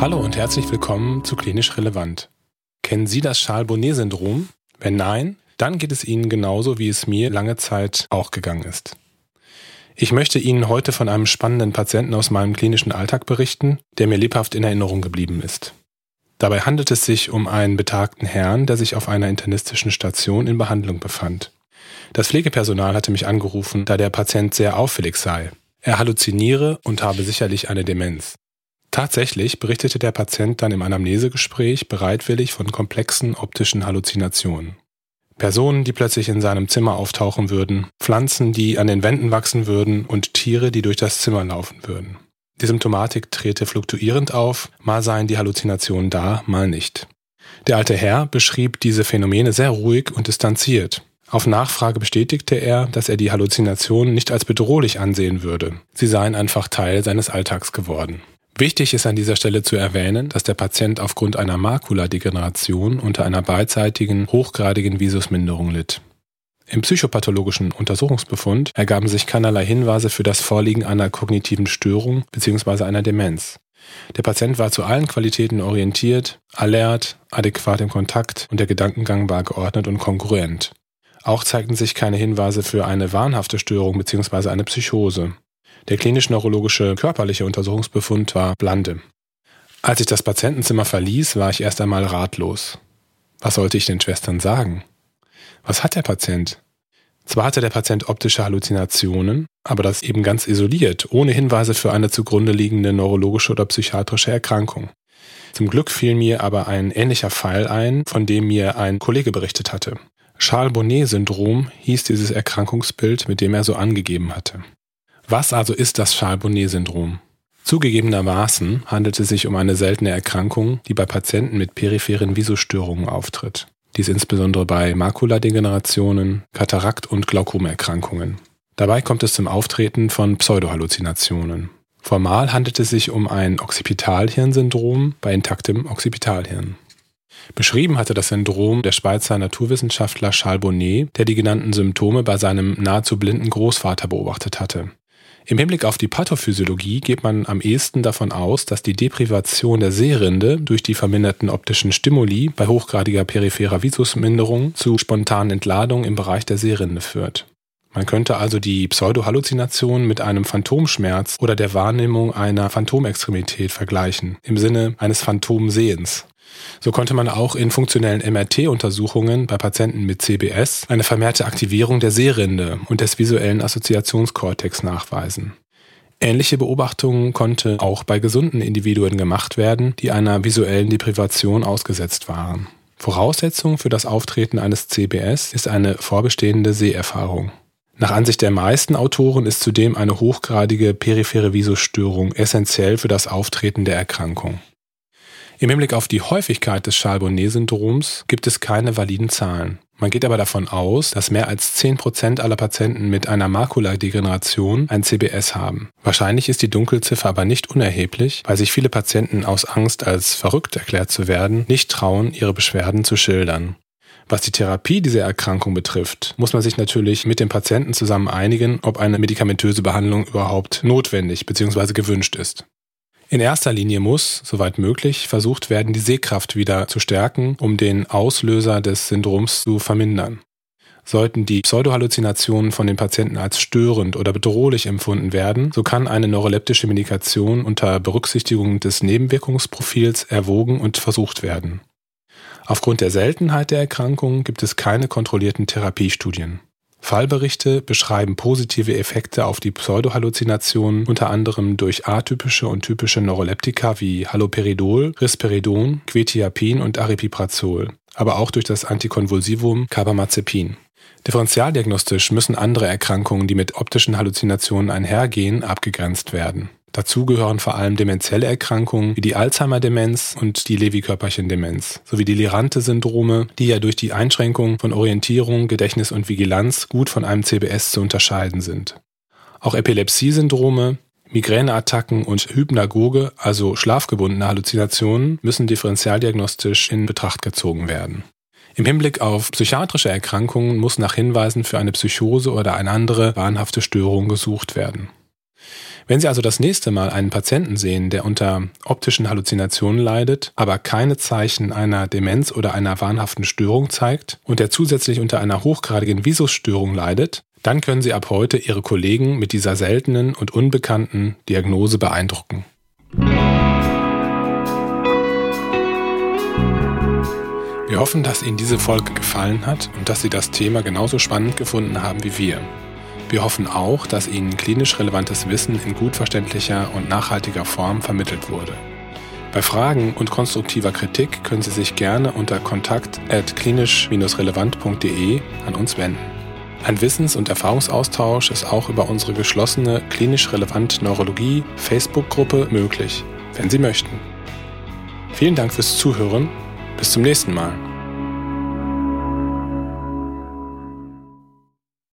Hallo und herzlich willkommen zu Klinisch Relevant. Kennen Sie das Charles-Bonnet-Syndrom? Wenn nein, dann geht es Ihnen genauso, wie es mir lange Zeit auch gegangen ist. Ich möchte Ihnen heute von einem spannenden Patienten aus meinem klinischen Alltag berichten, der mir lebhaft in Erinnerung geblieben ist. Dabei handelt es sich um einen betagten Herrn, der sich auf einer internistischen Station in Behandlung befand. Das Pflegepersonal hatte mich angerufen, da der Patient sehr auffällig sei. Er halluziniere und habe sicherlich eine Demenz. Tatsächlich berichtete der Patient dann im Anamnesegespräch bereitwillig von komplexen optischen Halluzinationen. Personen, die plötzlich in seinem Zimmer auftauchen würden, Pflanzen, die an den Wänden wachsen würden und Tiere, die durch das Zimmer laufen würden. Die Symptomatik trete fluktuierend auf, mal seien die Halluzinationen da, mal nicht. Der alte Herr beschrieb diese Phänomene sehr ruhig und distanziert. Auf Nachfrage bestätigte er, dass er die Halluzinationen nicht als bedrohlich ansehen würde. Sie seien einfach Teil seines Alltags geworden. Wichtig ist an dieser Stelle zu erwähnen, dass der Patient aufgrund einer Makuladegeneration unter einer beidseitigen hochgradigen Visusminderung litt. Im psychopathologischen Untersuchungsbefund ergaben sich keinerlei Hinweise für das Vorliegen einer kognitiven Störung bzw. einer Demenz. Der Patient war zu allen Qualitäten orientiert, alert, adäquat im Kontakt und der Gedankengang war geordnet und kongruent. Auch zeigten sich keine Hinweise für eine wahnhafte Störung bzw. eine Psychose. Der klinisch-neurologische körperliche Untersuchungsbefund war blande. Als ich das Patientenzimmer verließ, war ich erst einmal ratlos. Was sollte ich den Schwestern sagen? Was hat der Patient? Zwar hatte der Patient optische Halluzinationen, aber das eben ganz isoliert, ohne Hinweise für eine zugrunde liegende neurologische oder psychiatrische Erkrankung. Zum Glück fiel mir aber ein ähnlicher Fall ein, von dem mir ein Kollege berichtet hatte. Charles-Bonnet-Syndrom hieß dieses Erkrankungsbild, mit dem er so angegeben hatte. Was also ist das Charles-Bonnet-Syndrom? Zugegebenermaßen handelt es sich um eine seltene Erkrankung, die bei Patienten mit peripheren Visusstörungen auftritt. Dies insbesondere bei Makuladegenerationen, Katarakt- und Glaukomerkrankungen. Dabei kommt es zum Auftreten von Pseudohalluzinationen. Formal handelt es sich um ein Occipitalhirnsyndrom bei intaktem Occipitalhirn. Beschrieben hatte das Syndrom der Schweizer Naturwissenschaftler Charles Bonnet, der die genannten Symptome bei seinem nahezu blinden Großvater beobachtet hatte. Im Hinblick auf die Pathophysiologie geht man am ehesten davon aus, dass die Deprivation der Sehrinde durch die verminderten optischen Stimuli bei hochgradiger peripherer Visusminderung zu spontanen Entladungen im Bereich der Sehrinde führt. Man könnte also die Pseudohalluzination mit einem Phantomschmerz oder der Wahrnehmung einer Phantomextremität vergleichen, im Sinne eines Phantomsehens. So konnte man auch in funktionellen MRT-Untersuchungen bei Patienten mit CBS eine vermehrte Aktivierung der Sehrinde und des visuellen Assoziationskortex nachweisen. Ähnliche Beobachtungen konnte auch bei gesunden Individuen gemacht werden, die einer visuellen Deprivation ausgesetzt waren. Voraussetzung für das Auftreten eines CBS ist eine vorbestehende Seherfahrung. Nach Ansicht der meisten Autoren ist zudem eine hochgradige periphere Visusstörung essentiell für das Auftreten der Erkrankung. Im Hinblick auf die Häufigkeit des Charles-Bonnet-Syndroms gibt es keine validen Zahlen. Man geht aber davon aus, dass mehr als 10% aller Patienten mit einer Makuladegeneration ein CBS haben. Wahrscheinlich ist die Dunkelziffer aber nicht unerheblich, weil sich viele Patienten aus Angst, als verrückt erklärt zu werden, nicht trauen, ihre Beschwerden zu schildern. Was die Therapie dieser Erkrankung betrifft, muss man sich natürlich mit dem Patienten zusammen einigen, ob eine medikamentöse Behandlung überhaupt notwendig bzw. gewünscht ist. In erster Linie muss, soweit möglich, versucht werden, die Sehkraft wieder zu stärken, um den Auslöser des Syndroms zu vermindern. Sollten die Pseudohalluzinationen von den Patienten als störend oder bedrohlich empfunden werden, so kann eine neuroleptische Medikation unter Berücksichtigung des Nebenwirkungsprofils erwogen und versucht werden. Aufgrund der Seltenheit der Erkrankung gibt es keine kontrollierten Therapiestudien. Fallberichte beschreiben positive Effekte auf die Pseudohalluzinationen, unter anderem durch atypische und typische Neuroleptika wie Haloperidol, Risperidon, Quetiapin und Aripiprazol, aber auch durch das Antikonvulsivum Carbamazepin. Differentialdiagnostisch müssen andere Erkrankungen, die mit optischen Halluzinationen einhergehen, abgegrenzt werden. Dazu gehören vor allem demenzielle Erkrankungen wie die Alzheimer-Demenz und die Lewy-Körperchen-Demenz sowie die Lirante-Syndrome, die ja durch die Einschränkung von Orientierung, Gedächtnis und Vigilanz gut von einem CBS zu unterscheiden sind. Auch Epilepsie-Syndrome, Migräneattacken und Hypnagoge, also schlafgebundene Halluzinationen, müssen differentialdiagnostisch in Betracht gezogen werden. Im Hinblick auf psychiatrische Erkrankungen muss nach Hinweisen für eine Psychose oder eine andere wahnhafte Störung gesucht werden. Wenn Sie also das nächste Mal einen Patienten sehen, der unter optischen Halluzinationen leidet, aber keine Zeichen einer Demenz oder einer wahnhaften Störung zeigt und der zusätzlich unter einer hochgradigen Visusstörung leidet, dann können Sie ab heute Ihre Kollegen mit dieser seltenen und unbekannten Diagnose beeindrucken. Wir hoffen, dass Ihnen diese Folge gefallen hat und dass Sie das Thema genauso spannend gefunden haben wie wir. Wir hoffen auch, dass Ihnen klinisch relevantes Wissen in gut verständlicher und nachhaltiger Form vermittelt wurde. Bei Fragen und konstruktiver Kritik können Sie sich gerne unter kontakt@klinisch-relevant.de an uns wenden. Ein Wissens- und Erfahrungsaustausch ist auch über unsere geschlossene klinisch relevant Neurologie Facebook-Gruppe möglich, wenn Sie möchten. Vielen Dank fürs Zuhören. Bis zum nächsten Mal.